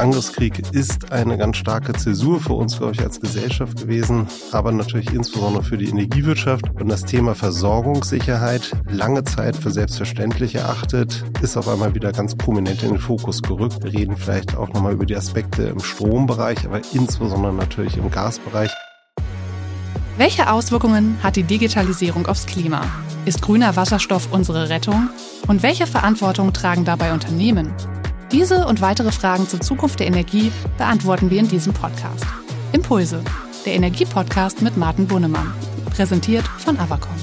Angriffskrieg ist eine ganz starke Zäsur für uns, glaube ich, als Gesellschaft gewesen, aber natürlich insbesondere für die Energiewirtschaft. Und das Thema Versorgungssicherheit, lange Zeit für selbstverständlich erachtet, ist auf einmal wieder ganz prominent in den Fokus gerückt. Wir reden vielleicht auch nochmal über die Aspekte im Strombereich, aber insbesondere natürlich im Gasbereich. Welche Auswirkungen hat die Digitalisierung aufs Klima? Ist grüner Wasserstoff unsere Rettung? Und welche Verantwortung tragen dabei Unternehmen? Diese und weitere Fragen zur Zukunft der Energie beantworten wir in diesem Podcast. Impulse, der Energiepodcast mit Martin Bunnemann. Präsentiert von Avacon.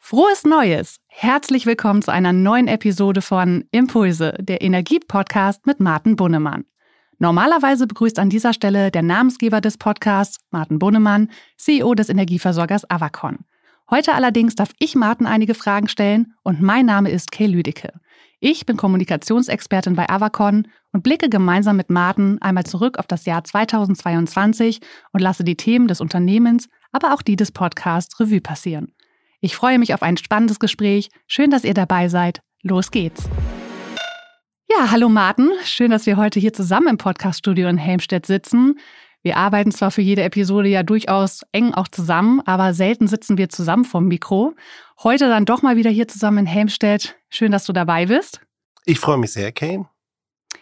Frohes Neues! Herzlich willkommen zu einer neuen Episode von Impulse, der Energiepodcast mit Martin Bunnemann. Normalerweise begrüßt an dieser Stelle der Namensgeber des Podcasts, Martin Bunnemann, CEO des Energieversorgers Avacon. Heute allerdings darf ich Martin einige Fragen stellen und mein Name ist Kay Lüdecke. Ich bin Kommunikationsexpertin bei Avacon und blicke gemeinsam mit Martin einmal zurück auf das Jahr 2022 und lasse die Themen des Unternehmens, aber auch die des Podcasts Revue passieren. Ich freue mich auf ein spannendes Gespräch. Schön, dass ihr dabei seid. Los geht's. Ja, hallo Martin. Schön, dass wir heute hier zusammen im Podcaststudio in Helmstedt sitzen. Wir arbeiten zwar für jede Episode ja durchaus eng auch zusammen, aber selten sitzen wir zusammen vom Mikro. Heute dann doch mal wieder hier zusammen in Helmstedt. Schön, dass du dabei bist. Ich freue mich sehr, Kane.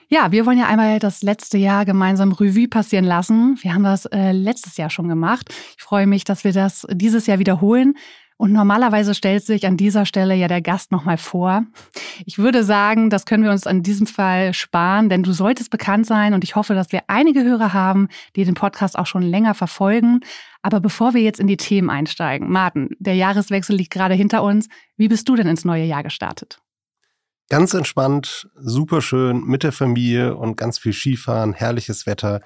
Ja, wir wollen ja einmal das letzte Jahr gemeinsam Revue passieren lassen. Wir haben das äh, letztes Jahr schon gemacht. Ich freue mich, dass wir das dieses Jahr wiederholen. Und normalerweise stellt sich an dieser Stelle ja der Gast nochmal vor. Ich würde sagen, das können wir uns an diesem Fall sparen, denn du solltest bekannt sein und ich hoffe, dass wir einige Hörer haben, die den Podcast auch schon länger verfolgen. Aber bevor wir jetzt in die Themen einsteigen, Martin, der Jahreswechsel liegt gerade hinter uns. Wie bist du denn ins neue Jahr gestartet? Ganz entspannt, super schön mit der Familie und ganz viel Skifahren, herrliches Wetter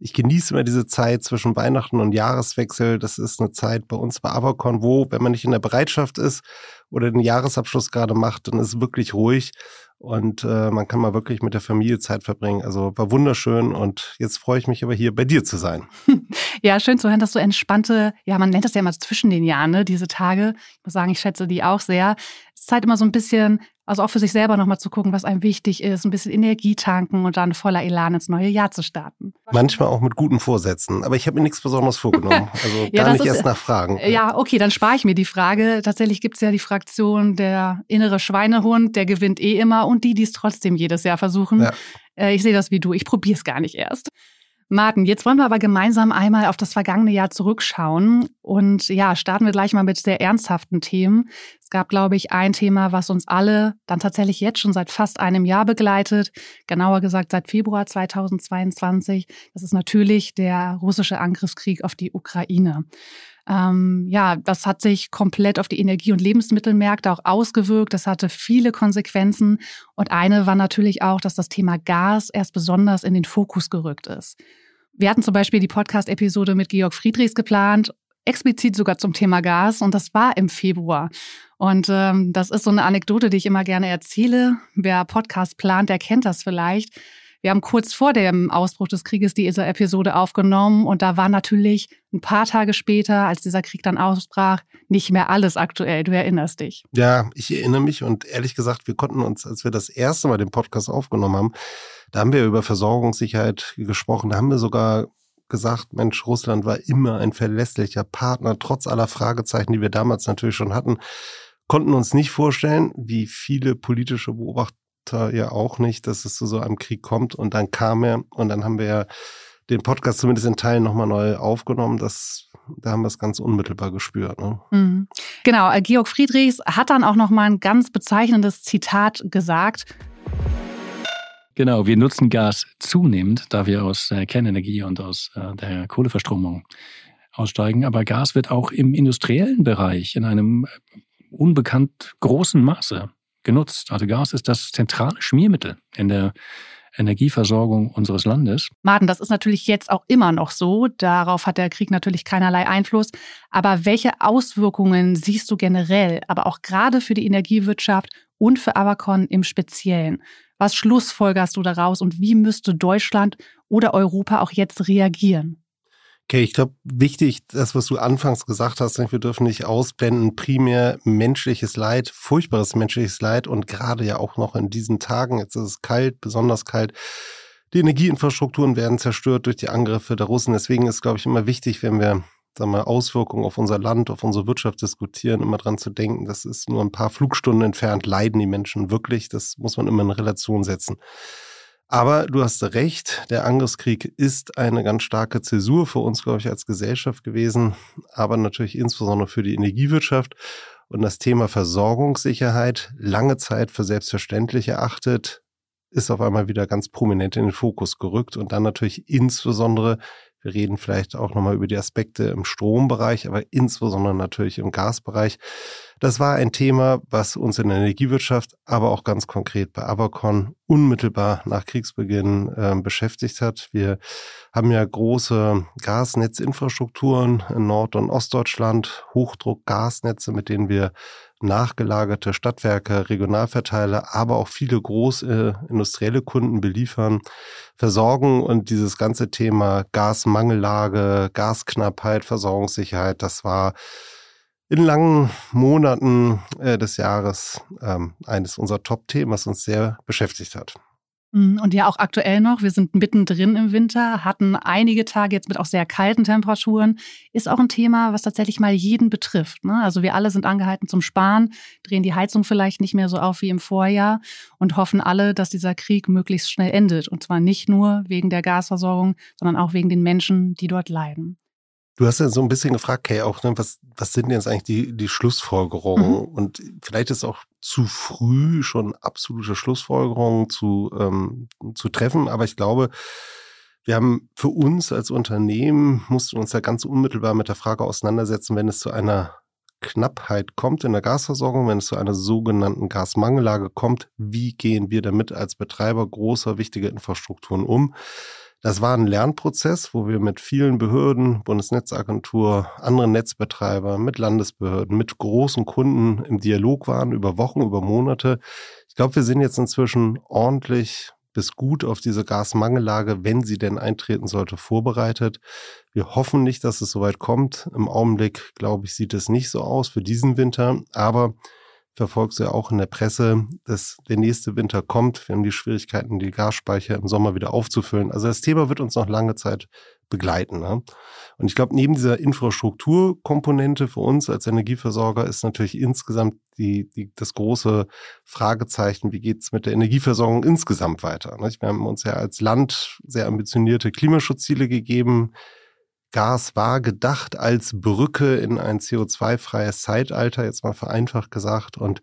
ich genieße immer diese Zeit zwischen Weihnachten und Jahreswechsel. Das ist eine Zeit bei uns bei Avacon, wo, wenn man nicht in der Bereitschaft ist oder den Jahresabschluss gerade macht, dann ist es wirklich ruhig und äh, man kann mal wirklich mit der Familie Zeit verbringen. Also war wunderschön und jetzt freue ich mich aber hier bei dir zu sein. Ja, schön zu hören, dass so entspannte, ja, man nennt das ja immer zwischen den Jahren, ne, diese Tage. Ich muss sagen, ich schätze die auch sehr. Es ist halt immer so ein bisschen also auch für sich selber nochmal zu gucken, was einem wichtig ist, ein bisschen Energie tanken und dann voller Elan ins neue Jahr zu starten. Manchmal auch mit guten Vorsätzen, aber ich habe mir nichts Besonderes vorgenommen. Also ja, gar nicht ist, erst nachfragen. Ja, okay, dann spare ich mir die Frage. Tatsächlich gibt es ja die Fraktion der innere Schweinehund, der gewinnt eh immer und die, die es trotzdem jedes Jahr versuchen. Ja. Äh, ich sehe das wie du, ich probiere es gar nicht erst. Martin, jetzt wollen wir aber gemeinsam einmal auf das vergangene Jahr zurückschauen. Und ja, starten wir gleich mal mit sehr ernsthaften Themen. Es gab, glaube ich, ein Thema, was uns alle dann tatsächlich jetzt schon seit fast einem Jahr begleitet. Genauer gesagt seit Februar 2022. Das ist natürlich der russische Angriffskrieg auf die Ukraine. Ähm, ja, das hat sich komplett auf die Energie- und Lebensmittelmärkte auch ausgewirkt. Das hatte viele Konsequenzen. Und eine war natürlich auch, dass das Thema Gas erst besonders in den Fokus gerückt ist. Wir hatten zum Beispiel die Podcast-Episode mit Georg Friedrichs geplant, explizit sogar zum Thema Gas, und das war im Februar. Und ähm, das ist so eine Anekdote, die ich immer gerne erzähle. Wer Podcast plant, der kennt das vielleicht. Wir haben kurz vor dem Ausbruch des Krieges diese Episode aufgenommen und da war natürlich ein paar Tage später, als dieser Krieg dann ausbrach, nicht mehr alles aktuell. Du erinnerst dich. Ja, ich erinnere mich und ehrlich gesagt, wir konnten uns, als wir das erste Mal den Podcast aufgenommen haben, da haben wir über Versorgungssicherheit gesprochen. Da haben wir sogar gesagt, Mensch, Russland war immer ein verlässlicher Partner, trotz aller Fragezeichen, die wir damals natürlich schon hatten konnten uns nicht vorstellen, wie viele politische Beobachter ja auch nicht, dass es zu so einem Krieg kommt. Und dann kam er und dann haben wir ja den Podcast zumindest in Teilen nochmal neu aufgenommen. Das, da haben wir es ganz unmittelbar gespürt. Ne? Mhm. Genau, äh, Georg Friedrichs hat dann auch nochmal ein ganz bezeichnendes Zitat gesagt. Genau, wir nutzen Gas zunehmend, da wir aus der Kernenergie und aus äh, der Kohleverstromung aussteigen. Aber Gas wird auch im industriellen Bereich in einem unbekannt großen Maße genutzt. Also Gas ist das zentrale Schmiermittel in der Energieversorgung unseres Landes. Martin, das ist natürlich jetzt auch immer noch so. Darauf hat der Krieg natürlich keinerlei Einfluss. Aber welche Auswirkungen siehst du generell, aber auch gerade für die Energiewirtschaft und für Avacon im Speziellen? Was schlussfolgerst du daraus und wie müsste Deutschland oder Europa auch jetzt reagieren? Okay, ich glaube, wichtig, das, was du anfangs gesagt hast, wir dürfen nicht ausblenden, primär menschliches Leid, furchtbares menschliches Leid und gerade ja auch noch in diesen Tagen, jetzt ist es kalt, besonders kalt, die Energieinfrastrukturen werden zerstört durch die Angriffe der Russen. Deswegen ist, glaube ich, immer wichtig, wenn wir sagen wir, Auswirkungen auf unser Land, auf unsere Wirtschaft diskutieren, immer dran zu denken, das ist nur ein paar Flugstunden entfernt, leiden die Menschen wirklich. Das muss man immer in Relation setzen. Aber du hast recht, der Angriffskrieg ist eine ganz starke Zäsur für uns, glaube ich, als Gesellschaft gewesen, aber natürlich insbesondere für die Energiewirtschaft. Und das Thema Versorgungssicherheit, lange Zeit für selbstverständlich erachtet, ist auf einmal wieder ganz prominent in den Fokus gerückt und dann natürlich insbesondere wir reden vielleicht auch nochmal über die Aspekte im Strombereich, aber insbesondere natürlich im Gasbereich. Das war ein Thema, was uns in der Energiewirtschaft, aber auch ganz konkret bei Avacon unmittelbar nach Kriegsbeginn äh, beschäftigt hat. Wir haben ja große Gasnetzinfrastrukturen in Nord- und Ostdeutschland, Hochdruckgasnetze, mit denen wir nachgelagerte Stadtwerke, Regionalverteiler, aber auch viele große industrielle Kunden beliefern, versorgen und dieses ganze Thema Gasmangellage, Gasknappheit, Versorgungssicherheit, das war in langen Monaten äh, des Jahres ähm, eines unserer Top-Themen, was uns sehr beschäftigt hat. Mhm, und ja, auch aktuell noch. Wir sind mittendrin im Winter, hatten einige Tage jetzt mit auch sehr kalten Temperaturen. Ist auch ein Thema, was tatsächlich mal jeden betrifft. Ne? Also wir alle sind angehalten zum Sparen, drehen die Heizung vielleicht nicht mehr so auf wie im Vorjahr und hoffen alle, dass dieser Krieg möglichst schnell endet. Und zwar nicht nur wegen der Gasversorgung, sondern auch wegen den Menschen, die dort leiden. Du hast ja so ein bisschen gefragt, Kay, auch, ne, was, was sind jetzt eigentlich die, die Schlussfolgerungen? Mhm. Und vielleicht ist auch zu früh schon absolute Schlussfolgerungen zu, ähm, zu treffen, aber ich glaube, wir haben für uns als Unternehmen, mussten uns ja ganz unmittelbar mit der Frage auseinandersetzen, wenn es zu einer Knappheit kommt in der Gasversorgung, wenn es zu einer sogenannten Gasmangellage kommt, wie gehen wir damit als Betreiber großer, wichtiger Infrastrukturen um? Das war ein Lernprozess, wo wir mit vielen Behörden, Bundesnetzagentur, anderen Netzbetreibern, mit Landesbehörden, mit großen Kunden im Dialog waren über Wochen, über Monate. Ich glaube, wir sind jetzt inzwischen ordentlich bis gut auf diese Gasmangellage, wenn sie denn eintreten sollte, vorbereitet. Wir hoffen nicht, dass es soweit kommt. Im Augenblick, glaube ich, sieht es nicht so aus für diesen Winter. Aber verfolgst du ja auch in der Presse, dass der nächste Winter kommt. Wir haben die Schwierigkeiten, die Gasspeicher im Sommer wieder aufzufüllen. Also das Thema wird uns noch lange Zeit begleiten. Ne? Und ich glaube, neben dieser Infrastrukturkomponente für uns als Energieversorger ist natürlich insgesamt die, die, das große Fragezeichen, wie geht's mit der Energieversorgung insgesamt weiter? Ne? Wir haben uns ja als Land sehr ambitionierte Klimaschutzziele gegeben. Gas war gedacht als Brücke in ein CO2-freies Zeitalter, jetzt mal vereinfacht gesagt. Und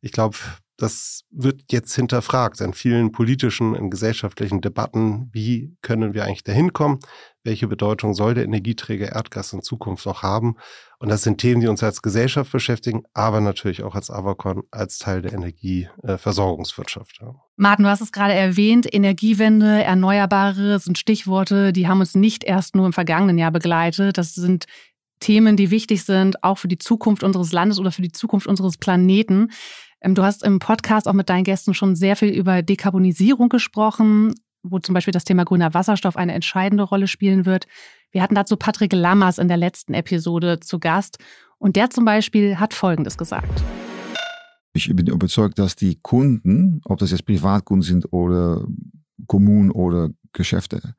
ich glaube, das wird jetzt hinterfragt in vielen politischen und gesellschaftlichen Debatten. Wie können wir eigentlich dahin kommen? Welche Bedeutung soll der Energieträger Erdgas in Zukunft noch haben? Und das sind Themen, die uns als Gesellschaft beschäftigen, aber natürlich auch als Avacon, als Teil der Energieversorgungswirtschaft. Martin, du hast es gerade erwähnt, Energiewende, Erneuerbare sind Stichworte, die haben uns nicht erst nur im vergangenen Jahr begleitet. Das sind Themen, die wichtig sind, auch für die Zukunft unseres Landes oder für die Zukunft unseres Planeten. Ähm, du hast im Podcast auch mit deinen Gästen schon sehr viel über Dekarbonisierung gesprochen, wo zum Beispiel das Thema grüner Wasserstoff eine entscheidende Rolle spielen wird. Wir hatten dazu Patrick Lammers in der letzten Episode zu Gast und der zum Beispiel hat Folgendes gesagt. Ich bin überzeugt, dass die Kunden, ob das jetzt Privatkunden sind oder Kommunen oder Geschäfte,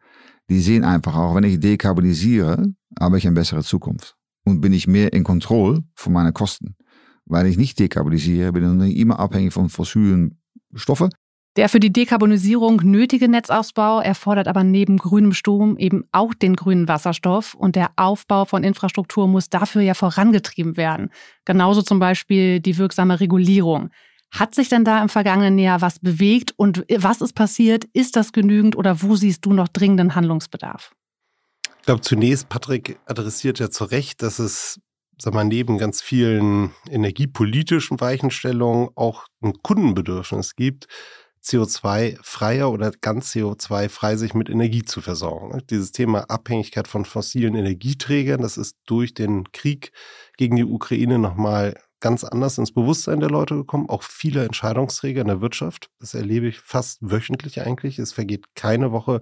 die sehen einfach auch, wenn ich dekarbonisiere, habe ich eine bessere Zukunft und bin ich mehr in Kontrolle von meinen Kosten. Weil ich nicht dekarbonisiere, bin ich immer abhängig von fossilen Stoffen der für die Dekarbonisierung nötige Netzausbau erfordert aber neben grünem Strom eben auch den grünen Wasserstoff und der Aufbau von Infrastruktur muss dafür ja vorangetrieben werden. Genauso zum Beispiel die wirksame Regulierung. Hat sich denn da im vergangenen Jahr was bewegt und was ist passiert? Ist das genügend oder wo siehst du noch dringenden Handlungsbedarf? Ich glaube, zunächst, Patrick adressiert ja zu Recht, dass es sag mal, neben ganz vielen energiepolitischen Weichenstellungen auch ein Kundenbedürfnis gibt, CO2-freier oder ganz CO2-frei sich mit Energie zu versorgen. Dieses Thema Abhängigkeit von fossilen Energieträgern, das ist durch den Krieg gegen die Ukraine nochmal ganz anders ins Bewusstsein der Leute gekommen, auch viele Entscheidungsträger in der Wirtschaft. Das erlebe ich fast wöchentlich eigentlich. Es vergeht keine Woche,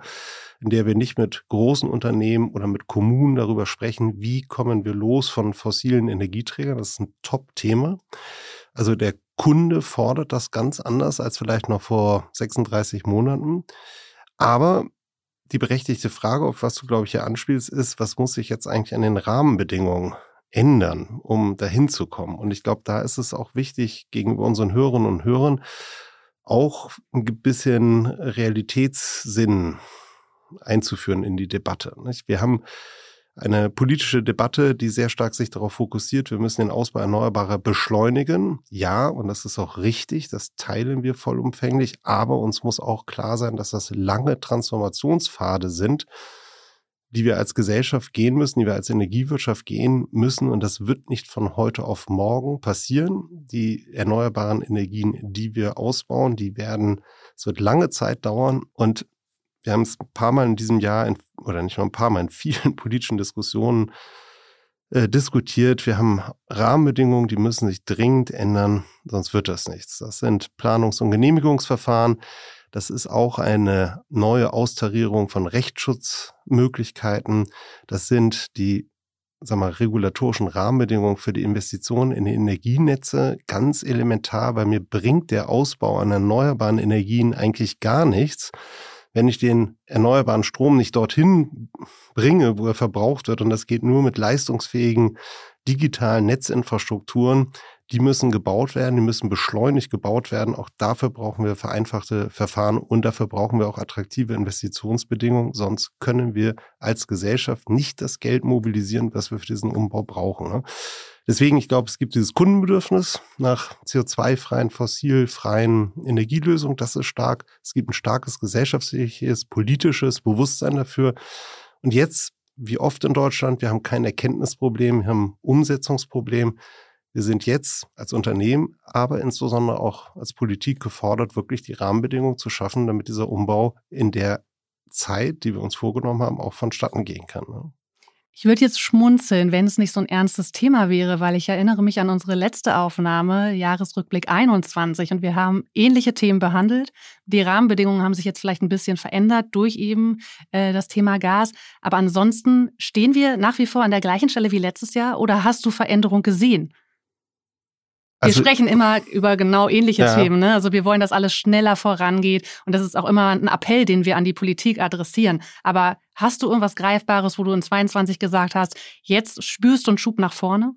in der wir nicht mit großen Unternehmen oder mit Kommunen darüber sprechen, wie kommen wir los von fossilen Energieträgern. Das ist ein Top-Thema. Also der Kunde fordert das ganz anders als vielleicht noch vor 36 Monaten. Aber die berechtigte Frage, auf was du, glaube ich, hier anspielst, ist, was muss sich jetzt eigentlich an den Rahmenbedingungen ändern, um dahin zu kommen? Und ich glaube, da ist es auch wichtig, gegenüber unseren Hörerinnen und Hörern auch ein bisschen Realitätssinn einzuführen in die Debatte. Wir haben eine politische Debatte, die sehr stark sich darauf fokussiert, wir müssen den Ausbau erneuerbarer beschleunigen. Ja, und das ist auch richtig, das teilen wir vollumfänglich, aber uns muss auch klar sein, dass das lange Transformationspfade sind, die wir als Gesellschaft gehen müssen, die wir als Energiewirtschaft gehen müssen. Und das wird nicht von heute auf morgen passieren. Die erneuerbaren Energien, die wir ausbauen, die werden, es wird lange Zeit dauern. Und wir haben es ein paar Mal in diesem Jahr, in, oder nicht nur ein paar Mal, in vielen politischen Diskussionen äh, diskutiert. Wir haben Rahmenbedingungen, die müssen sich dringend ändern, sonst wird das nichts. Das sind Planungs- und Genehmigungsverfahren. Das ist auch eine neue Austarierung von Rechtsschutzmöglichkeiten. Das sind die sag mal, regulatorischen Rahmenbedingungen für die Investitionen in die Energienetze ganz elementar, weil mir bringt der Ausbau an erneuerbaren Energien eigentlich gar nichts, wenn ich den erneuerbaren Strom nicht dorthin bringe, wo er verbraucht wird, und das geht nur mit leistungsfähigen digitalen Netzinfrastrukturen, die müssen gebaut werden, die müssen beschleunigt gebaut werden. Auch dafür brauchen wir vereinfachte Verfahren und dafür brauchen wir auch attraktive Investitionsbedingungen. Sonst können wir als Gesellschaft nicht das Geld mobilisieren, was wir für diesen Umbau brauchen. Ne? Deswegen, ich glaube, es gibt dieses Kundenbedürfnis nach CO2-freien, fossilfreien Energielösungen. Das ist stark. Es gibt ein starkes gesellschaftliches, politisches Bewusstsein dafür. Und jetzt, wie oft in Deutschland, wir haben kein Erkenntnisproblem, wir haben Umsetzungsproblem. Wir sind jetzt als Unternehmen, aber insbesondere auch als Politik gefordert, wirklich die Rahmenbedingungen zu schaffen, damit dieser Umbau in der Zeit, die wir uns vorgenommen haben, auch vonstatten gehen kann. Ich würde jetzt schmunzeln, wenn es nicht so ein ernstes Thema wäre, weil ich erinnere mich an unsere letzte Aufnahme, Jahresrückblick 21, und wir haben ähnliche Themen behandelt. Die Rahmenbedingungen haben sich jetzt vielleicht ein bisschen verändert durch eben äh, das Thema Gas. Aber ansonsten stehen wir nach wie vor an der gleichen Stelle wie letztes Jahr oder hast du Veränderung gesehen? Also, wir sprechen immer über genau ähnliche ja. Themen. Ne? Also wir wollen, dass alles schneller vorangeht. Und das ist auch immer ein Appell, den wir an die Politik adressieren. Aber hast du irgendwas Greifbares, wo du in 22 gesagt hast, jetzt spürst du einen Schub nach vorne?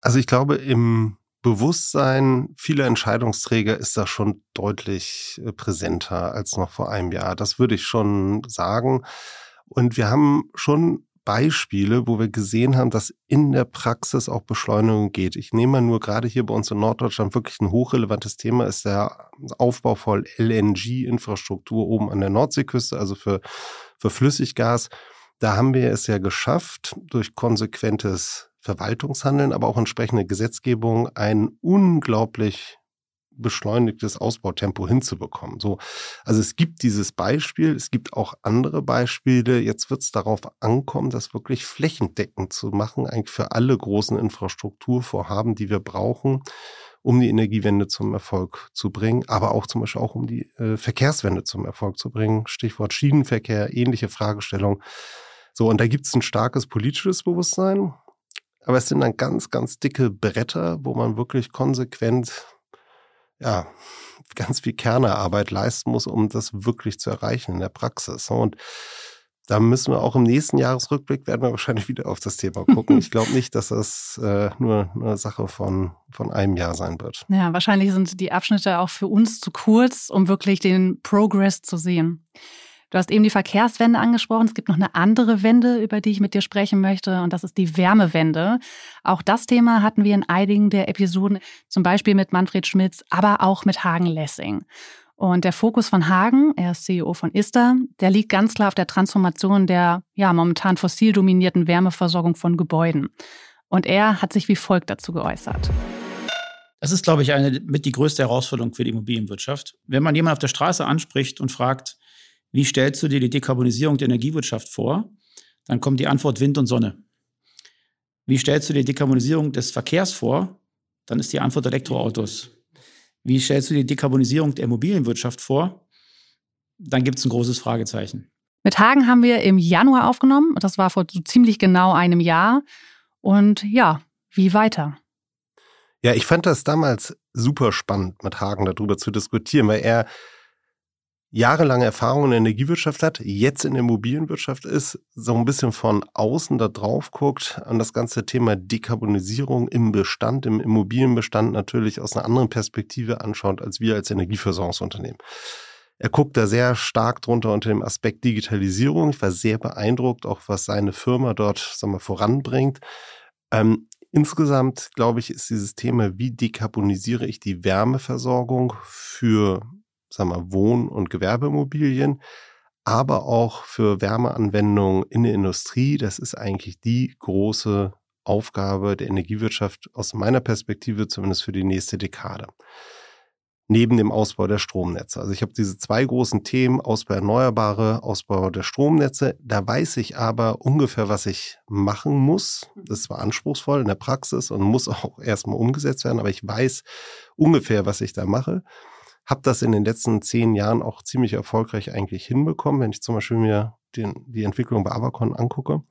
Also ich glaube, im Bewusstsein vieler Entscheidungsträger ist das schon deutlich äh, präsenter als noch vor einem Jahr. Das würde ich schon sagen. Und wir haben schon Beispiele, wo wir gesehen haben, dass in der Praxis auch Beschleunigung geht. Ich nehme mal nur gerade hier bei uns in Norddeutschland wirklich ein hochrelevantes Thema ist der Aufbau von LNG-Infrastruktur oben an der Nordseeküste, also für, für Flüssiggas. Da haben wir es ja geschafft, durch konsequentes Verwaltungshandeln, aber auch entsprechende Gesetzgebung ein unglaublich beschleunigtes Ausbautempo hinzubekommen. So, also es gibt dieses Beispiel, es gibt auch andere Beispiele. Jetzt wird es darauf ankommen, das wirklich flächendeckend zu machen, eigentlich für alle großen Infrastrukturvorhaben, die wir brauchen, um die Energiewende zum Erfolg zu bringen, aber auch zum Beispiel auch um die äh, Verkehrswende zum Erfolg zu bringen. Stichwort Schienenverkehr, ähnliche Fragestellung. So, und da gibt es ein starkes politisches Bewusstsein. Aber es sind dann ganz, ganz dicke Bretter, wo man wirklich konsequent ja, ganz viel Kernearbeit leisten muss, um das wirklich zu erreichen in der Praxis. Und da müssen wir auch im nächsten Jahresrückblick werden wir wahrscheinlich wieder auf das Thema gucken. Ich glaube nicht, dass das äh, nur eine Sache von, von einem Jahr sein wird. Ja, wahrscheinlich sind die Abschnitte auch für uns zu kurz, um wirklich den Progress zu sehen. Du hast eben die Verkehrswende angesprochen. Es gibt noch eine andere Wende, über die ich mit dir sprechen möchte, und das ist die Wärmewende. Auch das Thema hatten wir in einigen der Episoden, zum Beispiel mit Manfred Schmitz, aber auch mit Hagen Lessing. Und der Fokus von Hagen, er ist CEO von ISTA, der liegt ganz klar auf der Transformation der ja momentan fossil dominierten Wärmeversorgung von Gebäuden. Und er hat sich wie folgt dazu geäußert. Das ist, glaube ich, eine mit die größte Herausforderung für die Immobilienwirtschaft. Wenn man jemanden auf der Straße anspricht und fragt, wie stellst du dir die Dekarbonisierung der Energiewirtschaft vor? Dann kommt die Antwort Wind und Sonne. Wie stellst du dir die Dekarbonisierung des Verkehrs vor? dann ist die Antwort Elektroautos. Wie stellst du die Dekarbonisierung der Immobilienwirtschaft vor? Dann gibt es ein großes Fragezeichen. Mit Hagen haben wir im Januar aufgenommen. Das war vor so ziemlich genau einem Jahr. Und ja, wie weiter? Ja, ich fand das damals super spannend, mit Hagen darüber zu diskutieren, weil er jahrelange Erfahrung in der Energiewirtschaft hat, jetzt in der Immobilienwirtschaft ist, so ein bisschen von außen da drauf guckt an das ganze Thema Dekarbonisierung im Bestand, im Immobilienbestand natürlich aus einer anderen Perspektive anschaut, als wir als Energieversorgungsunternehmen. Er guckt da sehr stark drunter unter dem Aspekt Digitalisierung. Ich war sehr beeindruckt, auch was seine Firma dort sagen wir, voranbringt. Ähm, insgesamt, glaube ich, ist dieses Thema, wie dekarbonisiere ich die Wärmeversorgung für sagen wir, Wohn- und Gewerbeimmobilien, aber auch für Wärmeanwendungen in der Industrie. Das ist eigentlich die große Aufgabe der Energiewirtschaft aus meiner Perspektive, zumindest für die nächste Dekade. Neben dem Ausbau der Stromnetze. Also ich habe diese zwei großen Themen, Ausbau Erneuerbare, Ausbau der Stromnetze. Da weiß ich aber ungefähr, was ich machen muss. Das ist zwar anspruchsvoll in der Praxis und muss auch erstmal umgesetzt werden, aber ich weiß ungefähr, was ich da mache. Habe das in den letzten zehn Jahren auch ziemlich erfolgreich eigentlich hinbekommen, wenn ich zum Beispiel mir den, die Entwicklung bei Avacon angucke.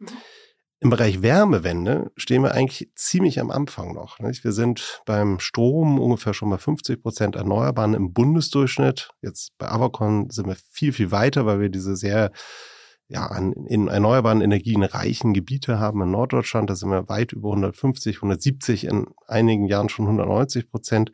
Im Bereich Wärmewende stehen wir eigentlich ziemlich am Anfang noch. Nicht? Wir sind beim Strom ungefähr schon bei 50 Prozent Erneuerbaren im Bundesdurchschnitt. Jetzt bei Avacon sind wir viel, viel weiter, weil wir diese sehr ja, an, in erneuerbaren Energien reichen Gebiete haben in Norddeutschland. Da sind wir weit über 150, 170, in einigen Jahren schon 190 Prozent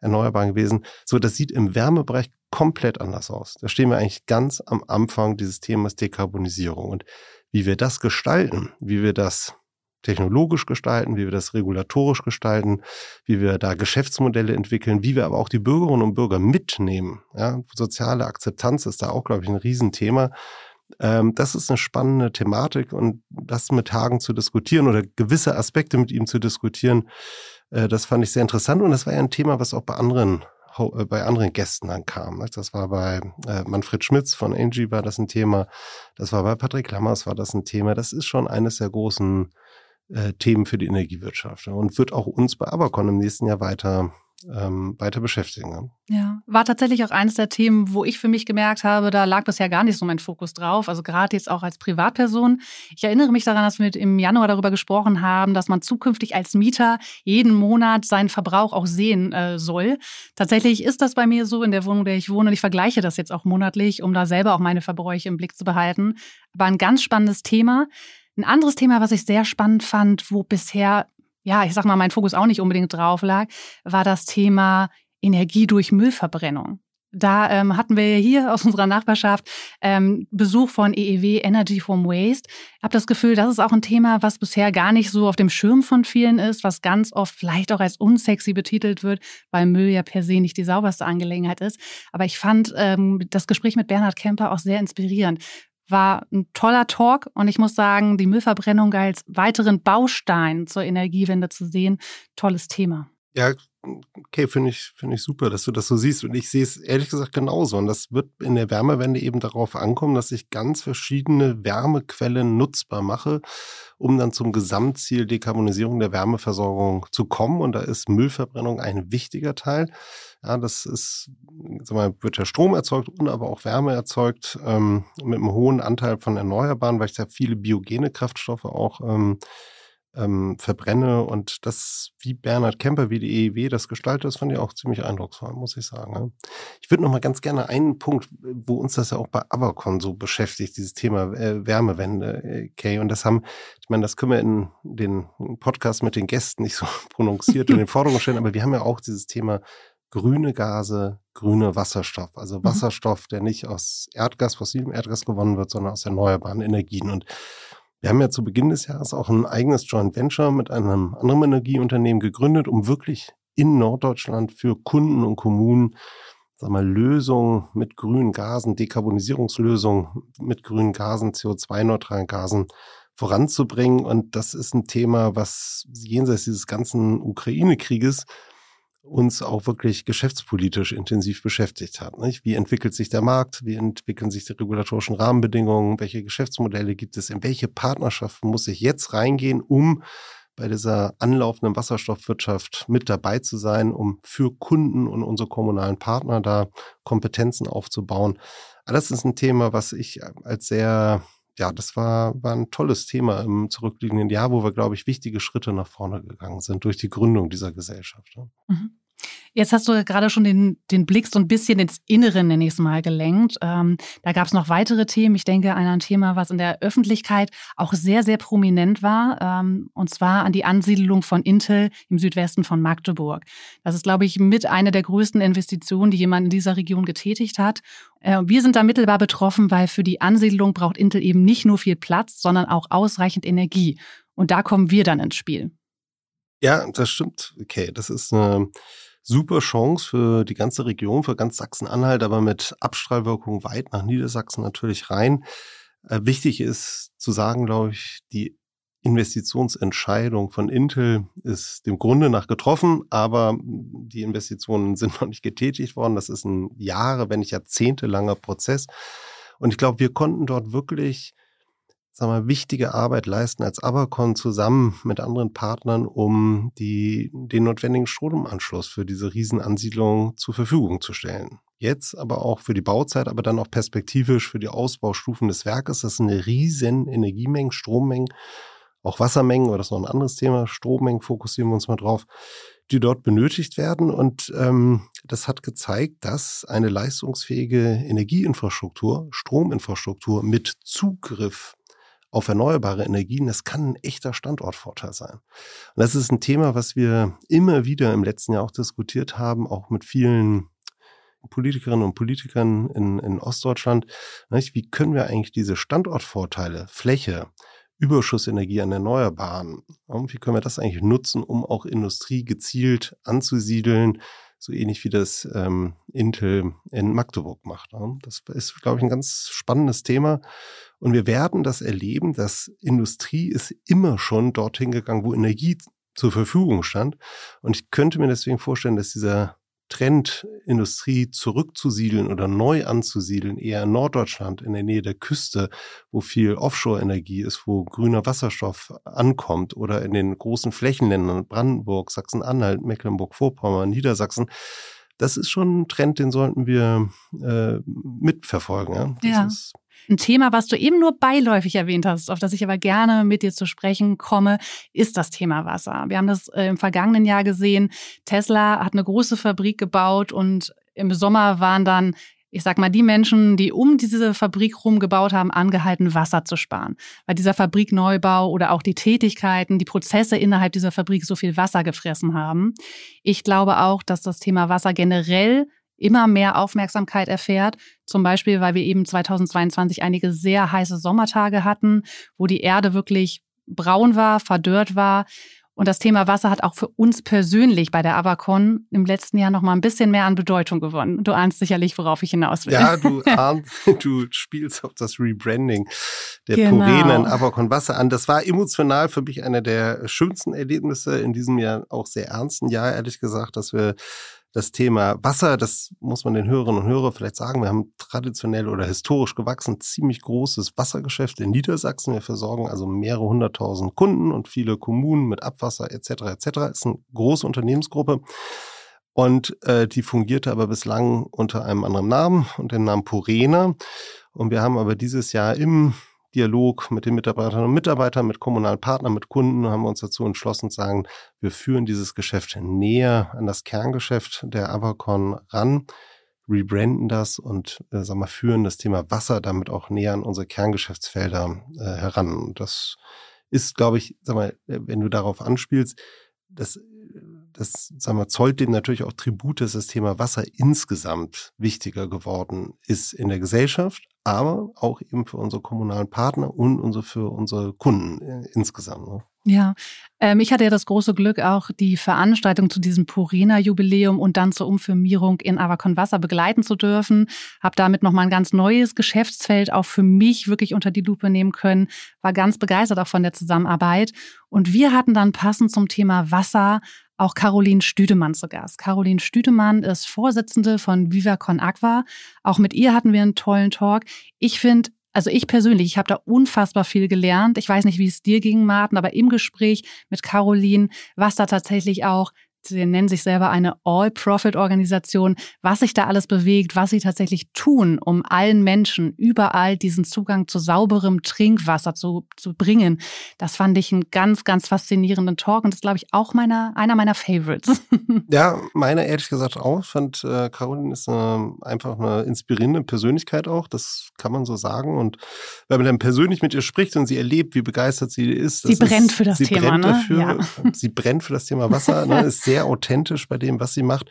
erneuerbar gewesen. So, das sieht im Wärmebereich komplett anders aus. Da stehen wir eigentlich ganz am Anfang dieses Themas Dekarbonisierung. Und wie wir das gestalten, wie wir das technologisch gestalten, wie wir das regulatorisch gestalten, wie wir da Geschäftsmodelle entwickeln, wie wir aber auch die Bürgerinnen und Bürger mitnehmen. Ja, soziale Akzeptanz ist da auch, glaube ich, ein Riesenthema. Ähm, das ist eine spannende Thematik und das mit Hagen zu diskutieren oder gewisse Aspekte mit ihm zu diskutieren, das fand ich sehr interessant und das war ja ein Thema, was auch bei anderen äh, bei anderen Gästen dann kam. Ne? Das war bei äh, Manfred Schmitz von Angie war das ein Thema. Das war bei Patrick Lammers war das ein Thema. Das ist schon eines der großen Themen für die Energiewirtschaft und wird auch uns bei Abacon im nächsten Jahr weiter ähm, weiter beschäftigen. Ja, war tatsächlich auch eines der Themen, wo ich für mich gemerkt habe, da lag bisher gar nicht so mein Fokus drauf. Also gerade jetzt auch als Privatperson. Ich erinnere mich daran, dass wir im Januar darüber gesprochen haben, dass man zukünftig als Mieter jeden Monat seinen Verbrauch auch sehen äh, soll. Tatsächlich ist das bei mir so in der Wohnung, in der ich wohne. Und ich vergleiche das jetzt auch monatlich, um da selber auch meine Verbräuche im Blick zu behalten. Aber ein ganz spannendes Thema. Ein anderes Thema, was ich sehr spannend fand, wo bisher ja, ich sag mal, mein Fokus auch nicht unbedingt drauf lag, war das Thema Energie durch Müllverbrennung. Da ähm, hatten wir hier aus unserer Nachbarschaft ähm, Besuch von EEW Energy from Waste. Ich habe das Gefühl, das ist auch ein Thema, was bisher gar nicht so auf dem Schirm von vielen ist, was ganz oft vielleicht auch als unsexy betitelt wird, weil Müll ja per se nicht die sauberste Angelegenheit ist. Aber ich fand ähm, das Gespräch mit Bernhard Kemper auch sehr inspirierend war ein toller Talk und ich muss sagen, die Müllverbrennung als weiteren Baustein zur Energiewende zu sehen, tolles Thema. Ja, okay, finde ich, finde ich super, dass du das so siehst. Und ich sehe es ehrlich gesagt genauso. Und das wird in der Wärmewende eben darauf ankommen, dass ich ganz verschiedene Wärmequellen nutzbar mache, um dann zum Gesamtziel Dekarbonisierung der Wärmeversorgung zu kommen. Und da ist Müllverbrennung ein wichtiger Teil. Ja, das ist, sag mal, wird ja Strom erzeugt und aber auch Wärme erzeugt ähm, mit einem hohen Anteil von Erneuerbaren, weil ich da viele biogene Kraftstoffe auch ähm, ähm, verbrenne. Und das, wie Bernhard Kemper, wie die EEW das gestaltet, das fand ich auch ziemlich eindrucksvoll, muss ich sagen. Ne? Ich würde noch mal ganz gerne einen Punkt, wo uns das ja auch bei Avacon so beschäftigt, dieses Thema äh, Wärmewende, äh, Kay. Und das haben, ich meine, das können wir in den Podcast mit den Gästen nicht so prononciert in den Forderungen stellen, aber wir haben ja auch dieses Thema grüne Gase, grüner Wasserstoff. Also mhm. Wasserstoff, der nicht aus Erdgas, fossilem Erdgas gewonnen wird, sondern aus erneuerbaren Energien. Und wir haben ja zu Beginn des Jahres auch ein eigenes Joint Venture mit einem anderen Energieunternehmen gegründet, um wirklich in Norddeutschland für Kunden und Kommunen sag mal, Lösungen mit grünen Gasen, Dekarbonisierungslösungen mit grünen Gasen, CO2-neutralen Gasen voranzubringen. Und das ist ein Thema, was jenseits dieses ganzen Ukraine-Krieges uns auch wirklich geschäftspolitisch intensiv beschäftigt hat. Nicht? Wie entwickelt sich der Markt? Wie entwickeln sich die regulatorischen Rahmenbedingungen? Welche Geschäftsmodelle gibt es? In welche Partnerschaften muss ich jetzt reingehen, um bei dieser anlaufenden Wasserstoffwirtschaft mit dabei zu sein, um für Kunden und unsere kommunalen Partner da Kompetenzen aufzubauen. Das ist ein Thema, was ich als sehr ja, das war, war ein tolles Thema im zurückliegenden Jahr, wo wir, glaube ich, wichtige Schritte nach vorne gegangen sind durch die Gründung dieser Gesellschaft. Mhm. Jetzt hast du gerade schon den, den Blick so ein bisschen ins Innere, nenne ich es mal, gelenkt. Ähm, da gab es noch weitere Themen. Ich denke an ein Thema, was in der Öffentlichkeit auch sehr, sehr prominent war, ähm, und zwar an die Ansiedlung von Intel im Südwesten von Magdeburg. Das ist, glaube ich, mit einer der größten Investitionen, die jemand in dieser Region getätigt hat. Äh, wir sind da mittelbar betroffen, weil für die Ansiedlung braucht Intel eben nicht nur viel Platz, sondern auch ausreichend Energie. Und da kommen wir dann ins Spiel. Ja, das stimmt. Okay, das ist eine super Chance für die ganze Region, für ganz Sachsen-Anhalt, aber mit Abstrahlwirkung weit nach Niedersachsen natürlich rein. Äh, wichtig ist zu sagen, glaube ich, die Investitionsentscheidung von Intel ist dem Grunde nach getroffen, aber die Investitionen sind noch nicht getätigt worden. Das ist ein Jahre, wenn nicht jahrzehntelanger Prozess. Und ich glaube, wir konnten dort wirklich sagen wir, wichtige Arbeit leisten als Abercon zusammen mit anderen Partnern, um die, den notwendigen Stromanschluss für diese Riesenansiedlung zur Verfügung zu stellen. Jetzt aber auch für die Bauzeit, aber dann auch perspektivisch für die Ausbaustufen des Werkes. Das sind eine riesen Energiemengen, Strommengen, auch Wassermengen, aber das ist noch ein anderes Thema. Strommengen fokussieren wir uns mal drauf, die dort benötigt werden. Und ähm, das hat gezeigt, dass eine leistungsfähige Energieinfrastruktur, Strominfrastruktur mit Zugriff auf erneuerbare Energien, das kann ein echter Standortvorteil sein. Und das ist ein Thema, was wir immer wieder im letzten Jahr auch diskutiert haben, auch mit vielen Politikerinnen und Politikern in, in Ostdeutschland. Wie können wir eigentlich diese Standortvorteile, Fläche, Überschussenergie an Erneuerbaren, wie können wir das eigentlich nutzen, um auch Industrie gezielt anzusiedeln, so ähnlich wie das ähm, Intel in Magdeburg macht. Das ist, glaube ich, ein ganz spannendes Thema. Und wir werden das erleben, dass Industrie ist immer schon dorthin gegangen, wo Energie zur Verfügung stand. Und ich könnte mir deswegen vorstellen, dass dieser Trend, Industrie zurückzusiedeln oder neu anzusiedeln, eher in Norddeutschland, in der Nähe der Küste, wo viel Offshore-Energie ist, wo grüner Wasserstoff ankommt oder in den großen Flächenländern Brandenburg, Sachsen-Anhalt, Mecklenburg-Vorpommern, Niedersachsen. Das ist schon ein Trend, den sollten wir äh, mitverfolgen. Ja. ja. Ein Thema, was du eben nur beiläufig erwähnt hast, auf das ich aber gerne mit dir zu sprechen komme, ist das Thema Wasser. Wir haben das äh, im vergangenen Jahr gesehen. Tesla hat eine große Fabrik gebaut und im Sommer waren dann ich sag mal, die Menschen, die um diese Fabrik rum gebaut haben, angehalten, Wasser zu sparen. Weil dieser Fabrikneubau oder auch die Tätigkeiten, die Prozesse innerhalb dieser Fabrik so viel Wasser gefressen haben. Ich glaube auch, dass das Thema Wasser generell immer mehr Aufmerksamkeit erfährt. Zum Beispiel, weil wir eben 2022 einige sehr heiße Sommertage hatten, wo die Erde wirklich braun war, verdörrt war. Und das Thema Wasser hat auch für uns persönlich bei der Avacon im letzten Jahr noch mal ein bisschen mehr an Bedeutung gewonnen. Du ahnst sicherlich, worauf ich hinaus will. Ja, du ahnst, du spielst auf das Rebranding der genau. Purene in Avacon Wasser an. Das war emotional für mich einer der schönsten Erlebnisse in diesem Jahr, auch sehr ernsten Jahr, ehrlich gesagt, dass wir das Thema Wasser, das muss man den Hörerinnen und Hörern vielleicht sagen. Wir haben traditionell oder historisch gewachsen ziemlich großes Wassergeschäft in Niedersachsen. Wir versorgen also mehrere hunderttausend Kunden und viele Kommunen mit Abwasser etc. etc. Ist eine große Unternehmensgruppe. Und äh, die fungierte aber bislang unter einem anderen Namen und dem Namen Purena. Und wir haben aber dieses Jahr im Dialog mit den Mitarbeiterinnen und Mitarbeitern, mit kommunalen Partnern, mit Kunden haben wir uns dazu entschlossen zu sagen, wir führen dieses Geschäft näher an das Kerngeschäft der Avacon ran, rebranden das und äh, sagen wir, führen das Thema Wasser damit auch näher an unsere Kerngeschäftsfelder äh, heran. Und das ist, glaube ich, sag mal, wenn du darauf anspielst, das, das sagen wir, zollt dem natürlich auch Tribut, dass das Thema Wasser insgesamt wichtiger geworden ist in der Gesellschaft, aber auch eben für unsere kommunalen Partner und unsere, für unsere Kunden äh, insgesamt. Ne? Ja, ähm, ich hatte ja das große Glück, auch die Veranstaltung zu diesem Purina-Jubiläum und dann zur Umfirmierung in Avacon Wasser begleiten zu dürfen. Habe damit nochmal ein ganz neues Geschäftsfeld auch für mich wirklich unter die Lupe nehmen können. War ganz begeistert auch von der Zusammenarbeit. Und wir hatten dann passend zum Thema Wasser auch Caroline Stüdemann zu Gast. Caroline Stüdemann ist Vorsitzende von Viva Aqua. Auch mit ihr hatten wir einen tollen Talk. Ich finde, also ich persönlich, ich habe da unfassbar viel gelernt. Ich weiß nicht, wie es dir ging, Martin, aber im Gespräch mit Caroline, was da tatsächlich auch Sie nennen sich selber eine All-Profit-Organisation, was sich da alles bewegt, was sie tatsächlich tun, um allen Menschen überall diesen Zugang zu sauberem Trinkwasser zu, zu bringen. Das fand ich einen ganz, ganz faszinierenden Talk und das glaube ich auch meiner, einer meiner Favorites. Ja, meine ehrlich gesagt auch. Ich fand, äh, Caroline ist eine, einfach eine inspirierende Persönlichkeit auch, das kann man so sagen. Und wenn man dann persönlich mit ihr spricht und sie erlebt, wie begeistert sie ist. Sie brennt ist, für das sie Thema, brennt ne? Dafür, Ja. Sie brennt für das Thema Wasser, ne, ist sehr authentisch bei dem, was sie macht.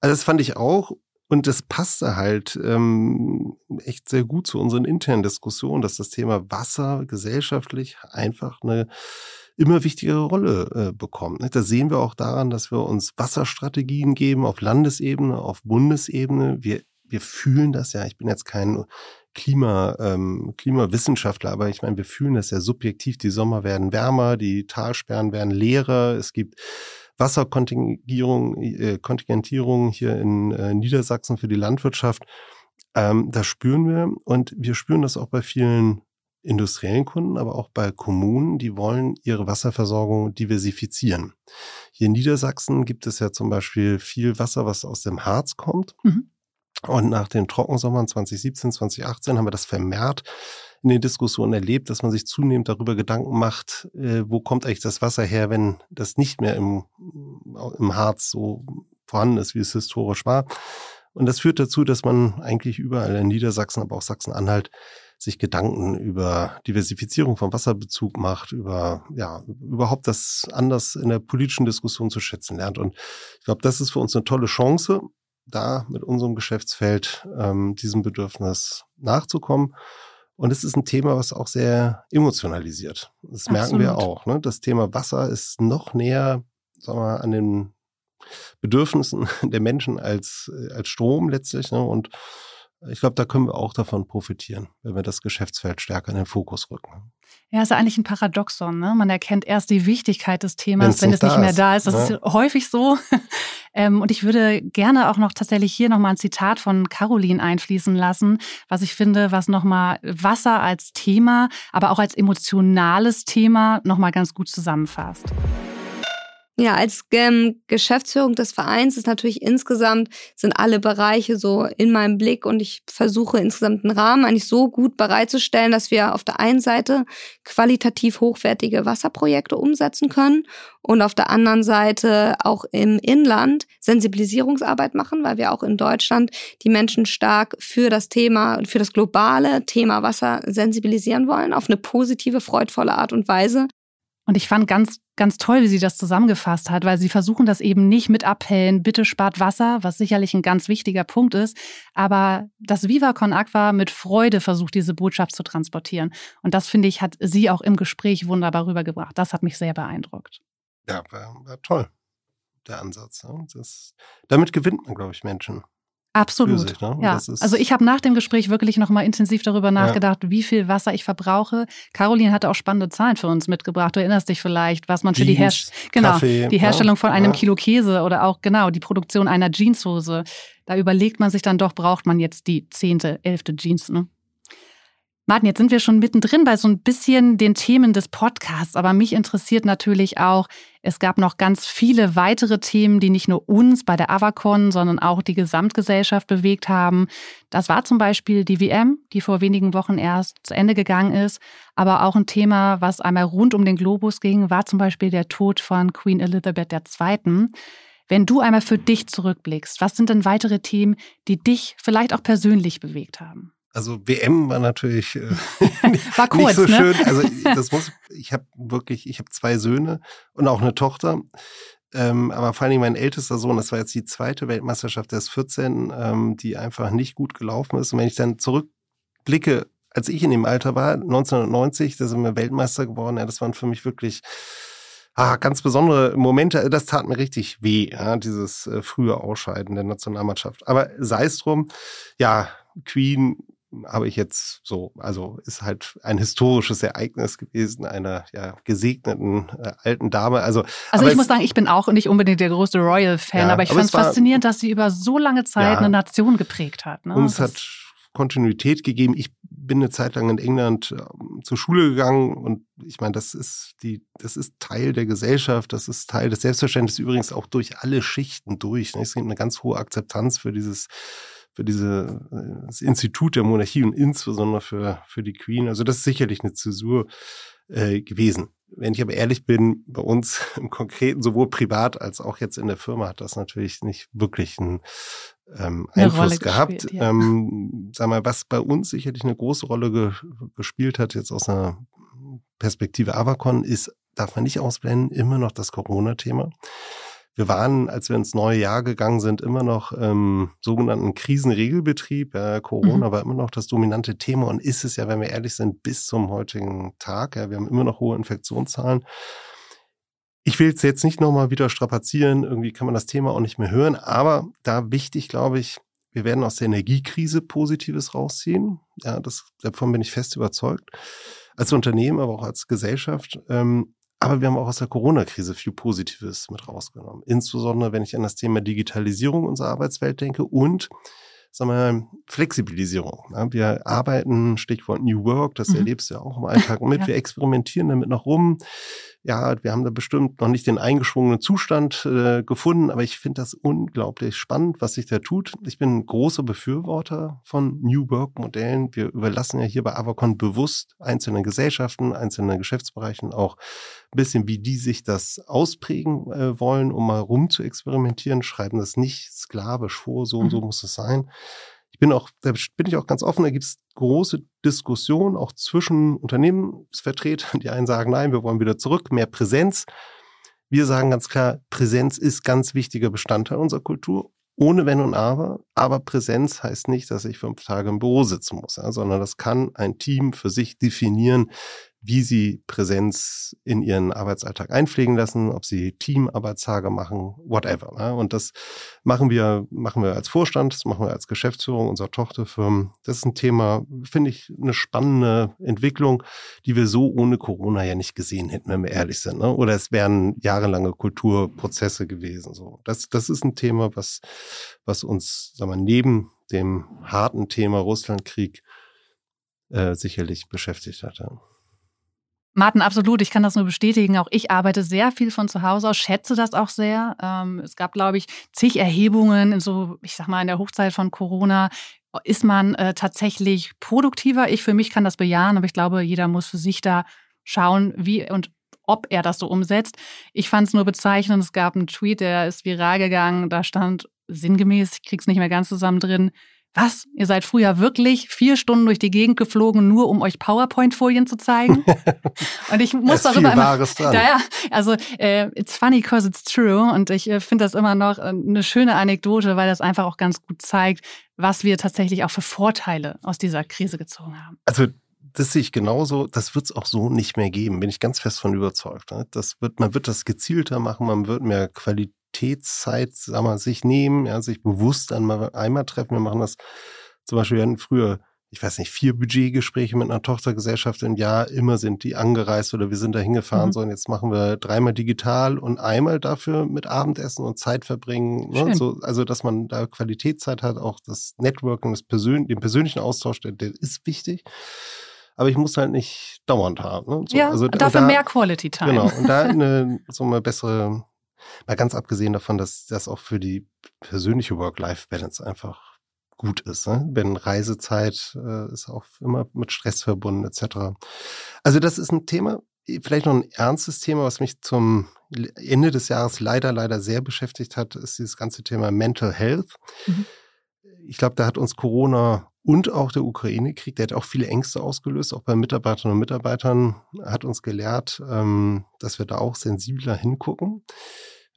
Also das fand ich auch. Und das passte halt ähm, echt sehr gut zu unseren internen Diskussionen, dass das Thema Wasser gesellschaftlich einfach eine immer wichtigere Rolle äh, bekommt. Ne? Das sehen wir auch daran, dass wir uns Wasserstrategien geben auf Landesebene, auf Bundesebene. Wir, wir fühlen das ja. Ich bin jetzt kein Klima, ähm, Klimawissenschaftler, aber ich meine, wir fühlen das ja subjektiv. Die Sommer werden wärmer, die Talsperren werden leerer. Es gibt Wasserkontingentierung äh, Kontingentierung hier in äh, Niedersachsen für die Landwirtschaft. Ähm, das spüren wir und wir spüren das auch bei vielen industriellen Kunden, aber auch bei Kommunen, die wollen ihre Wasserversorgung diversifizieren. Hier in Niedersachsen gibt es ja zum Beispiel viel Wasser, was aus dem Harz kommt. Mhm. Und nach den Trockensommern 2017, 2018 haben wir das vermehrt in den Diskussionen erlebt, dass man sich zunehmend darüber Gedanken macht, äh, wo kommt eigentlich das Wasser her, wenn das nicht mehr im, im Harz so vorhanden ist, wie es historisch war. Und das führt dazu, dass man eigentlich überall in Niedersachsen, aber auch Sachsen-Anhalt sich Gedanken über Diversifizierung von Wasserbezug macht, über ja überhaupt das anders in der politischen Diskussion zu schätzen lernt. Und ich glaube, das ist für uns eine tolle Chance, da mit unserem Geschäftsfeld ähm, diesem Bedürfnis nachzukommen. Und es ist ein Thema, was auch sehr emotionalisiert. Das merken wir Absolut. auch. Ne? Das Thema Wasser ist noch näher, sagen wir, mal, an den Bedürfnissen der Menschen als, äh, als Strom letztlich. Ne? Und ich glaube, da können wir auch davon profitieren, wenn wir das Geschäftsfeld stärker in den Fokus rücken. Ja, ist ja eigentlich ein Paradoxon. Ne? Man erkennt erst die Wichtigkeit des Themas, Wenn's wenn es nicht mehr ist, da ist. Das ja. ist häufig so. ähm, und ich würde gerne auch noch tatsächlich hier nochmal ein Zitat von Caroline einfließen lassen, was ich finde, was nochmal Wasser als Thema, aber auch als emotionales Thema nochmal ganz gut zusammenfasst. Ja, als ähm, Geschäftsführung des Vereins ist natürlich insgesamt, sind alle Bereiche so in meinem Blick und ich versuche insgesamt einen Rahmen eigentlich so gut bereitzustellen, dass wir auf der einen Seite qualitativ hochwertige Wasserprojekte umsetzen können und auf der anderen Seite auch im Inland Sensibilisierungsarbeit machen, weil wir auch in Deutschland die Menschen stark für das Thema, für das globale Thema Wasser sensibilisieren wollen, auf eine positive, freudvolle Art und Weise. Und ich fand ganz, ganz toll, wie sie das zusammengefasst hat, weil sie versuchen das eben nicht mit Appellen, bitte spart Wasser, was sicherlich ein ganz wichtiger Punkt ist, aber das Viva Con Aqua mit Freude versucht, diese Botschaft zu transportieren. Und das, finde ich, hat sie auch im Gespräch wunderbar rübergebracht. Das hat mich sehr beeindruckt. Ja, war, war toll, der Ansatz. Ne? Das, damit gewinnt man, glaube ich, Menschen. Absolut. Sich, ne? Ja, also ich habe nach dem Gespräch wirklich noch mal intensiv darüber nachgedacht, wie viel Wasser ich verbrauche. Caroline hatte auch spannende Zahlen für uns mitgebracht. Du erinnerst dich vielleicht, was man für die, Jeans, Herst genau, Kaffee, die Herstellung von einem ja. Kilo Käse oder auch genau die Produktion einer Jeanshose. Da überlegt man sich dann doch, braucht man jetzt die zehnte, elfte Jeans. Ne? Martin, jetzt sind wir schon mittendrin bei so ein bisschen den Themen des Podcasts, aber mich interessiert natürlich auch, es gab noch ganz viele weitere Themen, die nicht nur uns bei der Avacon, sondern auch die Gesamtgesellschaft bewegt haben. Das war zum Beispiel die WM, die vor wenigen Wochen erst zu Ende gegangen ist. Aber auch ein Thema, was einmal rund um den Globus ging, war zum Beispiel der Tod von Queen Elizabeth II. Wenn du einmal für dich zurückblickst, was sind denn weitere Themen, die dich vielleicht auch persönlich bewegt haben? Also WM war natürlich äh, War kurz, nicht so ne? schön. Also das muss, ich habe wirklich, ich habe zwei Söhne und auch eine Tochter. Ähm, aber vor allen Dingen mein ältester Sohn, das war jetzt die zweite Weltmeisterschaft, der ist 14, ähm, die einfach nicht gut gelaufen ist. Und wenn ich dann zurückblicke, als ich in dem Alter war, 1990, da sind wir Weltmeister geworden, ja, das waren für mich wirklich ah, ganz besondere Momente. Das tat mir richtig weh, ja, dieses äh, frühe Ausscheiden der Nationalmannschaft. Aber sei es drum, ja, Queen habe ich jetzt so, also ist halt ein historisches Ereignis gewesen, einer ja, gesegneten äh, alten Dame. Also, Also ich muss es- sagen, ich bin auch nicht unbedingt der größte Royal-Fan, Ja, aber ich fand es es faszinierend, dass sie über so lange Zeit Ja. eine Nation geprägt hat. Ne? uns Das- hat Kontinuität gegeben. Ich bin eine Zeit lang in England äh, zur Schule gegangen und ich meine, das ist die, das ist Teil der Gesellschaft, das ist Teil des Selbstverständnisses übrigens auch durch alle Schichten durch. Ne? Es gibt eine ganz hohe Akzeptanz für dieses für diese, das Institut der Monarchie und insbesondere für, für die Queen. Also das ist sicherlich eine Zäsur äh, gewesen. Wenn ich aber ehrlich bin, bei uns im Konkreten, sowohl privat als auch jetzt in der Firma, hat das natürlich nicht wirklich einen ähm, Einfluss gehabt. Gespielt, ja. ähm, sag mal, was bei uns sicherlich eine große Rolle ge gespielt hat, jetzt aus einer Perspektive Avacon, ist, darf man nicht ausblenden, immer noch das Corona-Thema. Wir waren, als wir ins neue Jahr gegangen sind, immer noch im sogenannten Krisenregelbetrieb. Ja, Corona mhm. war immer noch das dominante Thema und ist es ja, wenn wir ehrlich sind, bis zum heutigen Tag. Ja, wir haben immer noch hohe Infektionszahlen. Ich will es jetzt nicht nochmal wieder strapazieren, irgendwie kann man das Thema auch nicht mehr hören, aber da wichtig, glaube ich, wir werden aus der Energiekrise Positives rausziehen. Ja, das, davon bin ich fest überzeugt. Als Unternehmen, aber auch als Gesellschaft. Ähm, aber wir haben auch aus der Corona-Krise viel Positives mit rausgenommen. Insbesondere, wenn ich an das Thema Digitalisierung unserer Arbeitswelt denke und sagen wir, Flexibilisierung. Wir arbeiten, Stichwort New Work, das mhm. erlebst du ja auch im Alltag mit. ja. Wir experimentieren damit noch rum ja, wir haben da bestimmt noch nicht den eingeschwungenen Zustand äh, gefunden, aber ich finde das unglaublich spannend, was sich da tut. Ich bin ein großer Befürworter von New Work-Modellen. Wir überlassen ja hier bei Avacon bewusst einzelnen Gesellschaften, einzelnen Geschäftsbereichen auch ein bisschen, wie die sich das ausprägen äh, wollen, um mal rum zu experimentieren, schreiben das nicht sklavisch vor, so und so mhm. muss es sein. Ich bin auch, da bin ich auch ganz offen, da gibt es große Diskussionen auch zwischen Unternehmensvertretern. Die einen sagen, nein, wir wollen wieder zurück, mehr Präsenz. Wir sagen ganz klar, Präsenz ist ganz wichtiger Bestandteil unserer Kultur. Ohne Wenn und Aber. Aber Präsenz heißt nicht, dass ich fünf Tage im Büro sitzen muss, ja, sondern das kann ein Team für sich definieren, wie sie Präsenz in ihren Arbeitsalltag einpflegen lassen, ob sie Teamarbeitstage machen, whatever. Ne? Und das machen wir, machen wir als Vorstand, das machen wir als Geschäftsführung unserer Tochterfirmen. Das ist ein Thema, finde ich, eine spannende Entwicklung, die wir so ohne Corona ja nicht gesehen hätten, wenn wir ehrlich sind. Ne? Oder es wären jahrelange Kulturprozesse gewesen. So, das, das ist ein Thema, was, was uns, sagen wir, neben dem harten Thema Russlandkrieg äh, sicherlich beschäftigt hat. Martin, absolut. Ich kann das nur bestätigen. Auch ich arbeite sehr viel von zu Hause aus, schätze das auch sehr. Ähm, es gab, glaube ich, zig Erhebungen in so, ich sag mal, in der Hochzeit von Corona. Ist man äh, tatsächlich produktiver? Ich für mich kann das bejahen, aber ich glaube, jeder muss für sich da schauen, wie und ob er das so umsetzt. Ich fand es nur bezeichnend. Es gab einen Tweet, der ist viral gegangen. Da stand sinngemäß, ich krieg's nicht mehr ganz zusammen drin, was? Ihr seid früher wirklich vier Stunden durch die Gegend geflogen, nur um euch PowerPoint-Folien zu zeigen? Und ich muss darüber immer. Wahres dran. Ja, also äh, it's funny because it's true. Und ich äh, finde das immer noch äh, eine schöne Anekdote, weil das einfach auch ganz gut zeigt, was wir tatsächlich auch für Vorteile aus dieser Krise gezogen haben. Also das sehe ich genauso. Das wird es auch so nicht mehr geben, bin ich ganz fest von überzeugt. Ne? Das wird, man wird das gezielter machen, man wird mehr Qualität Qualitätszeit sag mal, sich nehmen, ja, sich bewusst einmal, einmal treffen. Wir machen das zum Beispiel, wir hatten früher, ich weiß nicht, vier Budgetgespräche mit einer Tochtergesellschaft im Jahr. Immer sind die angereist oder wir sind da hingefahren, mhm. so und jetzt machen wir dreimal digital und einmal dafür mit Abendessen und Zeit verbringen. Ne? So, also, dass man da Qualitätszeit hat, auch das Networking, das Persön den persönlichen Austausch, der, der ist wichtig aber ich muss halt nicht dauernd haben. Ne? So, ja, also, dafür da, mehr Quality Time. Genau, und da eine so eine bessere Mal ganz abgesehen davon, dass das auch für die persönliche Work-Life-Balance einfach gut ist. Ne? Wenn Reisezeit äh, ist auch immer mit Stress verbunden etc. Also das ist ein Thema, vielleicht noch ein ernstes Thema, was mich zum Ende des Jahres leider, leider sehr beschäftigt hat, ist dieses ganze Thema Mental Health. Mhm. Ich glaube, da hat uns Corona und auch der Ukraine-Krieg, der hat auch viele Ängste ausgelöst, auch bei Mitarbeiterinnen und Mitarbeitern, hat uns gelehrt, ähm, dass wir da auch sensibler hingucken.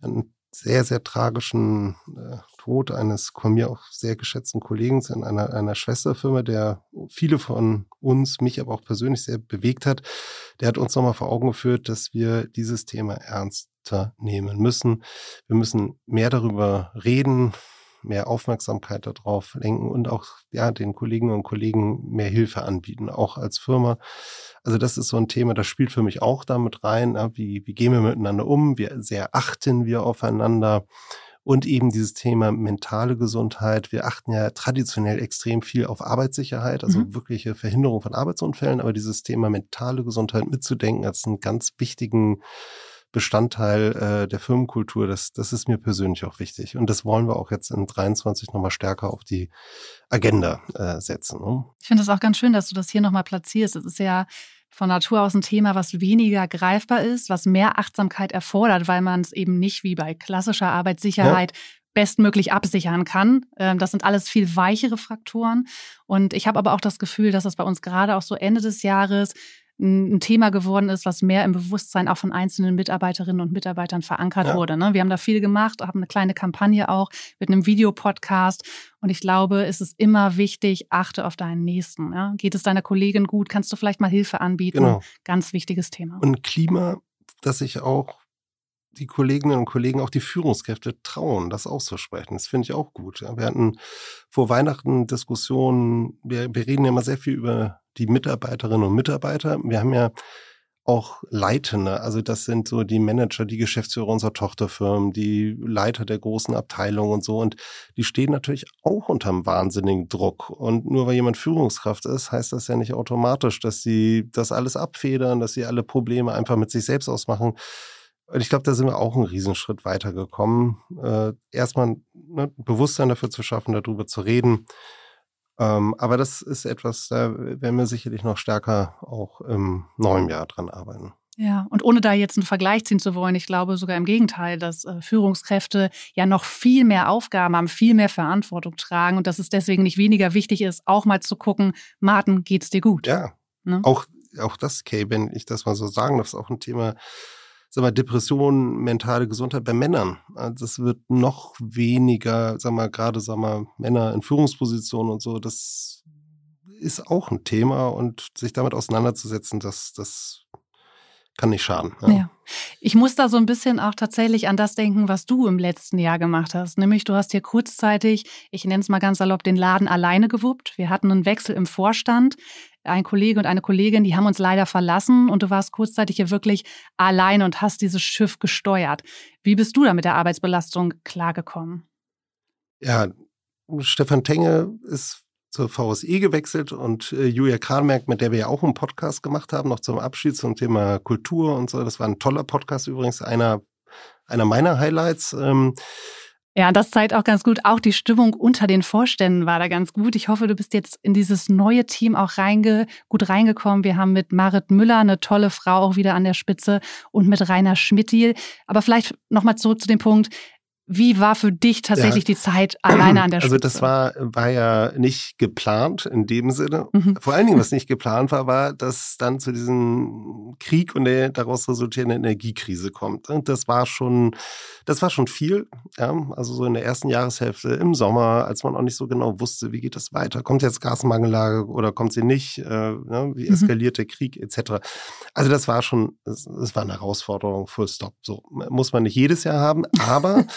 Einen sehr, sehr tragischen äh, Tod eines von mir auch sehr geschätzten Kollegen in einer, einer Schwesterfirma, der viele von uns, mich aber auch persönlich sehr bewegt hat. Der hat uns nochmal vor Augen geführt, dass wir dieses Thema ernster nehmen müssen. Wir müssen mehr darüber reden, mehr Aufmerksamkeit darauf lenken und auch ja den Kolleginnen und Kollegen mehr Hilfe anbieten, auch als Firma. Also das ist so ein Thema, das spielt für mich auch damit rein. Wie, wie gehen wir miteinander um? Wie sehr achten wir aufeinander? Und eben dieses Thema mentale Gesundheit. Wir achten ja traditionell extrem viel auf Arbeitssicherheit, also mhm. wirkliche Verhinderung von Arbeitsunfällen, aber dieses Thema mentale Gesundheit mitzudenken als einen ganz wichtigen Bestandteil äh, der Firmenkultur. Das, das ist mir persönlich auch wichtig. Und das wollen wir auch jetzt in 23 nochmal stärker auf die Agenda äh, setzen. Ne? Ich finde es auch ganz schön, dass du das hier nochmal platzierst. Es ist ja von Natur aus ein Thema, was weniger greifbar ist, was mehr Achtsamkeit erfordert, weil man es eben nicht wie bei klassischer Arbeitssicherheit ja bestmöglich absichern kann. Ähm, das sind alles viel weichere Faktoren. Und ich habe aber auch das Gefühl, dass es bei uns gerade auch so Ende des Jahres ein Thema geworden ist, was mehr im Bewusstsein auch von einzelnen Mitarbeiterinnen und Mitarbeitern verankert ja. wurde. Ne? Wir haben da viel gemacht, haben eine kleine Kampagne auch mit einem Videopodcast. Und ich glaube, es ist immer wichtig, achte auf deinen Nächsten. Ja? Geht es deiner Kollegin gut? Kannst du vielleicht mal Hilfe anbieten? Genau. Ganz wichtiges Thema. Und Klima, das sich auch die Kolleginnen und Kollegen, auch die Führungskräfte trauen, das auszusprechen. Das finde ich auch gut. Wir hatten vor Weihnachten Diskussionen, wir, wir reden ja immer sehr viel über die Mitarbeiterinnen und Mitarbeiter. Wir haben ja auch Leitende, also das sind so die Manager, die Geschäftsführer unserer Tochterfirmen, die Leiter der großen Abteilungen und so. Und die stehen natürlich auch unter einem wahnsinnigen Druck. Und nur weil jemand Führungskraft ist, heißt das ja nicht automatisch, dass sie das alles abfedern, dass sie alle Probleme einfach mit sich selbst ausmachen. Und ich glaube, da sind wir auch einen Riesenschritt weitergekommen. Äh, erstmal ne, Bewusstsein dafür zu schaffen, darüber zu reden. Ähm, aber das ist etwas, da werden wir sicherlich noch stärker auch im neuen Jahr dran arbeiten. Ja, und ohne da jetzt einen Vergleich ziehen zu wollen, ich glaube sogar im Gegenteil, dass äh, Führungskräfte ja noch viel mehr Aufgaben haben, viel mehr Verantwortung tragen und dass es deswegen nicht weniger wichtig ist, auch mal zu gucken, Martin, geht's dir gut? Ja, ne? auch, auch das, Kay, wenn ich das mal so sagen darf, ist auch ein Thema, sag mal, Depression, mentale Gesundheit bei Männern. Also das wird noch weniger, sag mal, gerade, sag mal, Männer in Führungspositionen und so, das ist auch ein Thema und sich damit auseinanderzusetzen, das, das kann nicht schaden. Ja. ja. Ich muss da so ein bisschen auch tatsächlich an das denken, was du im letzten Jahr gemacht hast. Nämlich, du hast hier kurzzeitig, ich nenne es mal ganz salopp, den Laden alleine gewuppt. Wir hatten einen Wechsel im Vorstand. Ein Kollege und eine Kollegin, die haben uns leider verlassen und du warst kurzzeitig hier wirklich alleine und hast dieses Schiff gesteuert. Wie bist du da mit der Arbeitsbelastung klargekommen? Ja, Stefan Tenge ist zur VSE gewechselt und äh, Julia Kranmerk, mit der wir ja auch einen Podcast gemacht haben, noch zum Abschied zum Thema Kultur und so. Das war ein toller Podcast übrigens, einer, einer meiner Highlights. Ähm, ja, das zeigt auch ganz gut. Auch die Stimmung unter den Vorständen war da ganz gut. Ich hoffe, du bist jetzt in dieses neue Team auch reinge gut reingekommen. Wir haben mit Marit Müller eine tolle Frau auch wieder an der Spitze und mit Rainer Schmidtiel. Aber vielleicht nochmal zurück zu dem Punkt. Wie war für dich tatsächlich ja. die Zeit alleine an der Spitze? Also das war, war ja nicht geplant in dem Sinne. Mhm. Vor allen Dingen, was nicht geplant war, war, dass dann zu diesem Krieg und der daraus resultierenden Energiekrise kommt. Und das war schon, das war schon viel. Ja? Also so in der ersten Jahreshälfte im Sommer, als man auch nicht so genau wusste, wie geht das weiter. Kommt jetzt Gasmangellage oder kommt sie nicht? Äh, ne? Wie mhm. eskaliert der Krieg etc. Also das war schon, das, das war eine Herausforderung, full stop. So muss man nicht jedes Jahr haben, aber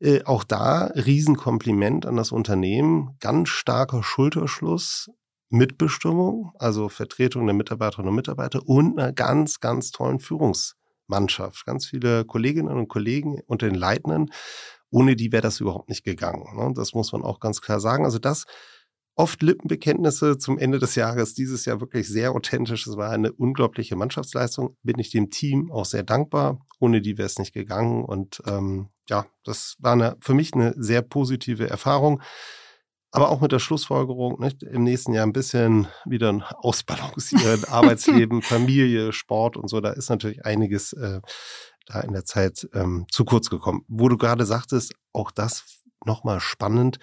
Äh, auch da Riesenkompliment an das Unternehmen, ganz starker Schulterschluss, Mitbestimmung, also Vertretung der Mitarbeiterinnen und Mitarbeiter und einer ganz, ganz tollen Führungsmannschaft. Ganz viele Kolleginnen und Kollegen und den Leitenden. Ohne die wäre das überhaupt nicht gegangen. Ne? Das muss man auch ganz klar sagen. Also das oft Lippenbekenntnisse zum Ende des Jahres, dieses Jahr wirklich sehr authentisch. Es war eine unglaubliche Mannschaftsleistung. Bin ich dem Team auch sehr dankbar. Ohne die wäre es nicht gegangen. Und ähm, ja, das war eine, für mich eine sehr positive Erfahrung. Aber auch mit der Schlussfolgerung, nicht, im nächsten Jahr ein bisschen wieder ausbalancieren, Arbeitsleben, Familie, Sport und so. Da ist natürlich einiges äh, da in der Zeit ähm, zu kurz gekommen. Wo du gerade sagtest, auch das nochmal spannend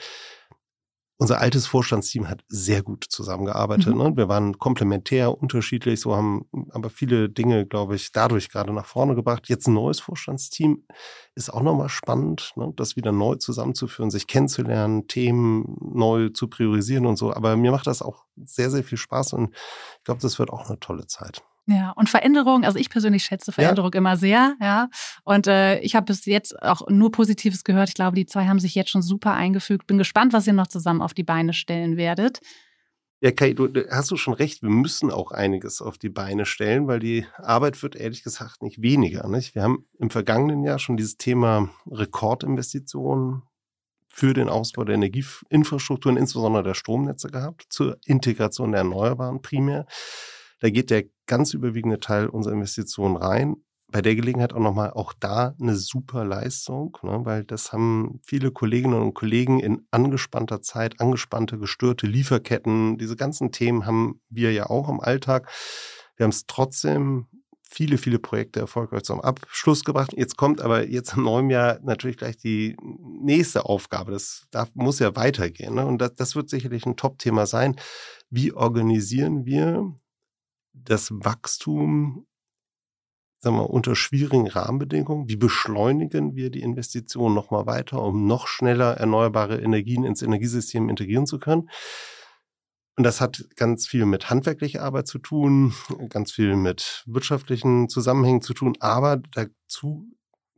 unser altes Vorstandsteam hat sehr gut zusammengearbeitet. Mhm. Ne? Wir waren komplementär, unterschiedlich, so haben aber viele Dinge, glaube ich, dadurch gerade nach vorne gebracht. Jetzt ein neues Vorstandsteam ist auch nochmal spannend, ne? das wieder neu zusammenzuführen, sich kennenzulernen, Themen neu zu priorisieren und so. Aber mir macht das auch sehr, sehr viel Spaß und ich glaube, das wird auch eine tolle Zeit. Ja, und Veränderung, also ich persönlich schätze Veränderung ja. immer sehr, ja. Und äh, ich habe bis jetzt auch nur Positives gehört. Ich glaube, die zwei haben sich jetzt schon super eingefügt. Bin gespannt, was ihr noch zusammen auf die Beine stellen werdet. Ja, Kai, du hast du schon recht, wir müssen auch einiges auf die Beine stellen, weil die Arbeit wird ehrlich gesagt nicht weniger. Nicht? Wir haben im vergangenen Jahr schon dieses Thema Rekordinvestitionen für den Ausbau der Energieinfrastrukturen, insbesondere der Stromnetze gehabt, zur Integration der Erneuerbaren primär. Da geht der ganz überwiegende Teil unserer Investitionen rein bei der Gelegenheit auch nochmal auch da eine super Leistung, ne, weil das haben viele Kolleginnen und Kollegen in angespannter Zeit, angespannte, gestörte Lieferketten, diese ganzen Themen haben wir ja auch im Alltag. Wir haben es trotzdem viele, viele Projekte erfolgreich zum Abschluss gebracht. Jetzt kommt aber jetzt im neuen Jahr natürlich gleich die nächste Aufgabe. Das darf, muss ja weitergehen. Ne? Und das, das wird sicherlich ein Top-Thema sein. Wie organisieren wir das Wachstum sagen wir, unter schwierigen Rahmenbedingungen? Wie beschleunigen wir die Investitionen nochmal weiter, um noch schneller erneuerbare Energien ins Energiesystem integrieren zu können? Und das hat ganz viel mit handwerklicher Arbeit zu tun, ganz viel mit wirtschaftlichen Zusammenhängen zu tun, aber dazu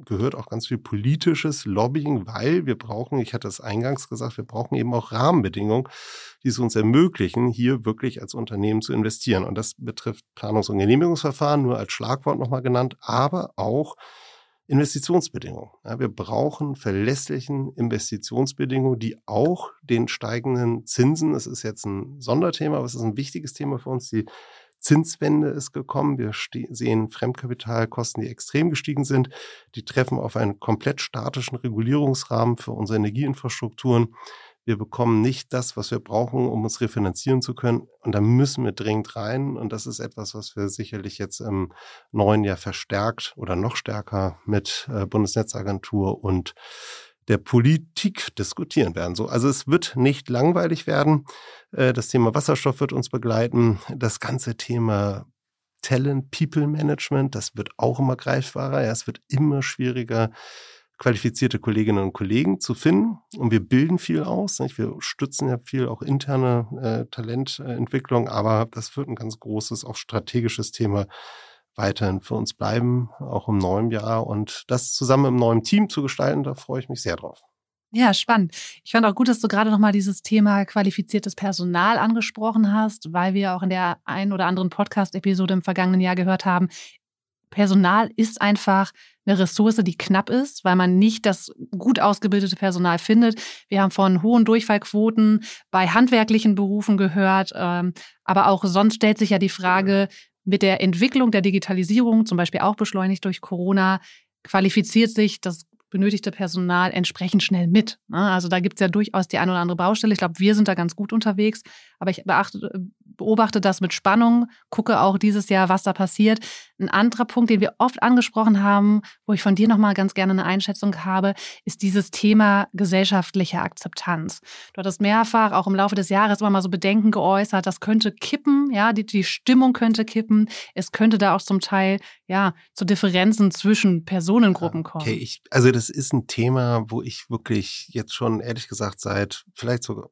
gehört auch ganz viel politisches Lobbying, weil wir brauchen, ich hatte es eingangs gesagt, wir brauchen eben auch Rahmenbedingungen, die es uns ermöglichen, hier wirklich als Unternehmen zu investieren. Und das betrifft Planungs- und Genehmigungsverfahren, nur als Schlagwort nochmal genannt, aber auch Investitionsbedingungen. Ja, wir brauchen verlässlichen Investitionsbedingungen, die auch den steigenden Zinsen, es ist jetzt ein Sonderthema, aber es ist ein wichtiges Thema für uns, die Zinswende ist gekommen. Wir sehen Fremdkapitalkosten, die extrem gestiegen sind. Die treffen auf einen komplett statischen Regulierungsrahmen für unsere Energieinfrastrukturen. Wir bekommen nicht das, was wir brauchen, um uns refinanzieren zu können. Und da müssen wir dringend rein. Und das ist etwas, was wir sicherlich jetzt im neuen Jahr verstärkt oder noch stärker mit äh, Bundesnetzagentur und der Politik diskutieren werden. So, also es wird nicht langweilig werden. Äh, das Thema Wasserstoff wird uns begleiten. Das ganze Thema Talent, People Management, das wird auch immer greifbarer. Ja, es wird immer schwieriger, qualifizierte Kolleginnen und Kollegen zu finden. Und wir bilden viel aus. Nicht? Wir stützen ja viel auch interne äh, Talententwicklung, aber das wird ein ganz großes, auch strategisches Thema weiterhin für uns bleiben, auch im neuen Jahr. Und das zusammen im neuen Team zu gestalten, da freue ich mich sehr drauf. Ja, spannend. Ich fand auch gut, dass du gerade nochmal dieses Thema qualifiziertes Personal angesprochen hast, weil wir auch in der ein oder anderen Podcast-Episode im vergangenen Jahr gehört haben, Personal ist einfach eine Ressource, die knapp ist, weil man nicht das gut ausgebildete Personal findet. Wir haben von hohen Durchfallquoten bei handwerklichen Berufen gehört, ähm, aber auch sonst stellt sich ja die Frage, mit der Entwicklung der Digitalisierung, zum Beispiel auch beschleunigt durch Corona, qualifiziert sich das benötigte Personal entsprechend schnell mit. Ne? Also da gibt es ja durchaus die eine oder andere Baustelle. Ich glaube, wir sind da ganz gut unterwegs, aber ich beachte, beobachte das mit Spannung, gucke auch dieses Jahr, was da passiert. Ein anderer Punkt, den wir oft angesprochen haben, wo ich von dir nochmal ganz gerne eine Einschätzung habe, ist dieses Thema gesellschaftliche Akzeptanz. Du hattest mehrfach auch im Laufe des Jahres immer mal so Bedenken geäußert, das könnte kippen, ja, die, die Stimmung könnte kippen. Es könnte da auch zum Teil, ja, zu Differenzen zwischen Personengruppen kommen. Okay, ich, also das ist ein Thema, wo ich wirklich jetzt schon ehrlich gesagt seit vielleicht sogar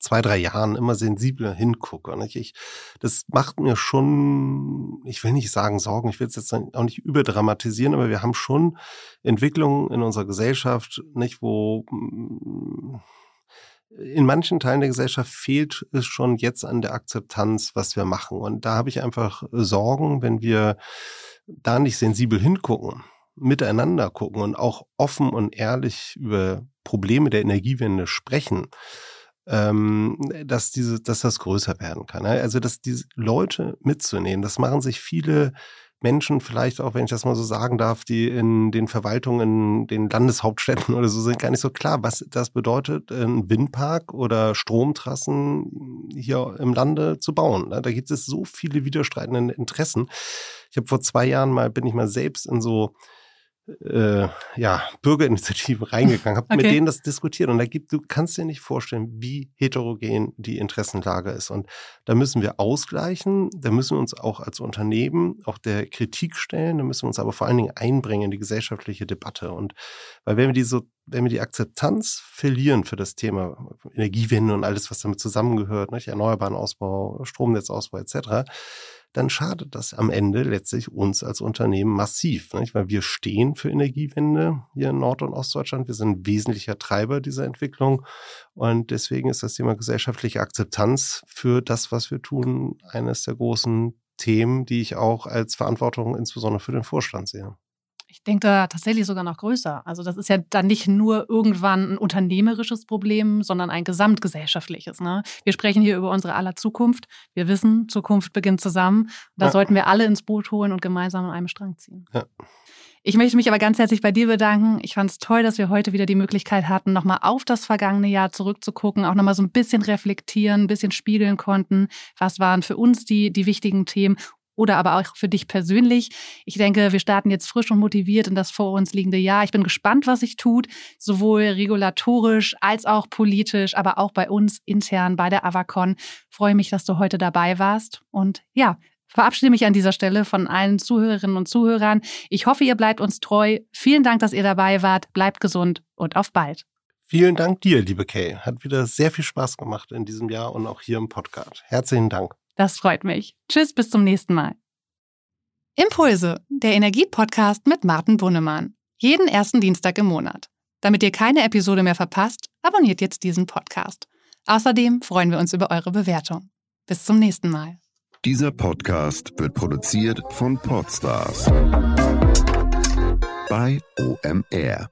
zwei, drei Jahren immer sensibler hingucke. Nicht? Ich, das macht mir schon, ich will nicht sagen Sorgen, ich will es jetzt auch nicht überdramatisieren, aber wir haben schon Entwicklungen in unserer Gesellschaft, nicht, wo mm, in manchen Teilen der Gesellschaft fehlt es schon jetzt an der Akzeptanz, was wir machen. Und da habe ich einfach Sorgen, wenn wir da nicht sensibel hingucken, miteinander gucken und auch offen und ehrlich über Probleme der Energiewende sprechen, ähm, dass diese, dass das größer werden kann. Ne? Also, dass diese Leute mitzunehmen, das machen sich viele Menschen vielleicht auch, wenn ich das mal so sagen darf, die in den Verwaltungen, in den Landeshauptstädten oder so sind, gar nicht so klar, was das bedeutet, ein Windpark oder Stromtrassen hier im Lande zu bauen. Ne? Da gibt es so viele widerstreitende Interessen. Ich habe vor zwei Jahren mal, bin ich mal selbst in so äh, ja, Bürgerinitiativen reingegangen, habe okay. mit denen das diskutiert. Und da gibt, du kannst dir nicht vorstellen, wie heterogen die Interessenlage ist. Und da müssen wir ausgleichen, da müssen wir uns auch als Unternehmen auch der Kritik stellen, da müssen wir uns aber vor allen Dingen einbringen in die gesellschaftliche Debatte. Und weil wenn wir die so, wenn wir die Akzeptanz verlieren für das Thema Energiewende und alles, was damit zusammengehört, nicht? erneuerbaren Ausbau, Stromnetzausbau etc., dann schadet das am Ende letztlich uns als Unternehmen massiv. Nicht? Weil wir stehen für Energiewende hier in Nord- und Ostdeutschland. Wir sind wesentlicher Treiber dieser Entwicklung. Und deswegen ist das Thema gesellschaftliche Akzeptanz für das, was wir tun, eines der großen Themen, die ich auch als Verantwortung insbesondere für den Vorstand sehe. Ich denke da tatsächlich sogar noch größer. Also das ist ja dann nicht nur irgendwann ein unternehmerisches Problem, sondern ein gesamtgesellschaftliches. Ne? Wir sprechen hier über unsere aller Zukunft. Wir wissen, Zukunft beginnt zusammen. Da ja. sollten wir alle ins Boot holen und gemeinsam an einem Strang ziehen. Ja. Ich möchte mich aber ganz herzlich bei dir bedanken. Ich fand es toll, dass wir heute wieder die Möglichkeit hatten, nochmal auf das vergangene Jahr zurückzugucken, auch nochmal so ein bisschen reflektieren, ein bisschen spiegeln konnten. Was waren für uns die, die wichtigen Themen oder aber auch für dich persönlich. Ich denke, wir starten jetzt frisch und motiviert in das vor uns liegende Jahr. Ich bin gespannt, was sich tut, sowohl regulatorisch als auch politisch, aber auch bei uns intern bei der Avacon. Freue mich, dass du heute dabei warst und ja, verabschiede mich an dieser Stelle von allen Zuhörerinnen und Zuhörern. Ich hoffe, ihr bleibt uns treu. Vielen Dank, dass ihr dabei wart. Bleibt gesund und auf bald. Vielen Dank dir, liebe Kay. Hat wieder sehr viel Spaß gemacht in diesem Jahr und auch hier im Podcast. Herzlichen Dank. Das freut mich. Tschüss, bis zum nächsten Mal. Impulse, der Energiepodcast mit Martin Bunnemann. Jeden ersten Dienstag im Monat. Damit ihr keine Episode mehr verpasst, abonniert jetzt diesen Podcast. Außerdem freuen wir uns über eure Bewertung. Bis zum nächsten Mal. Dieser Podcast wird produziert von Podstars bei OMR.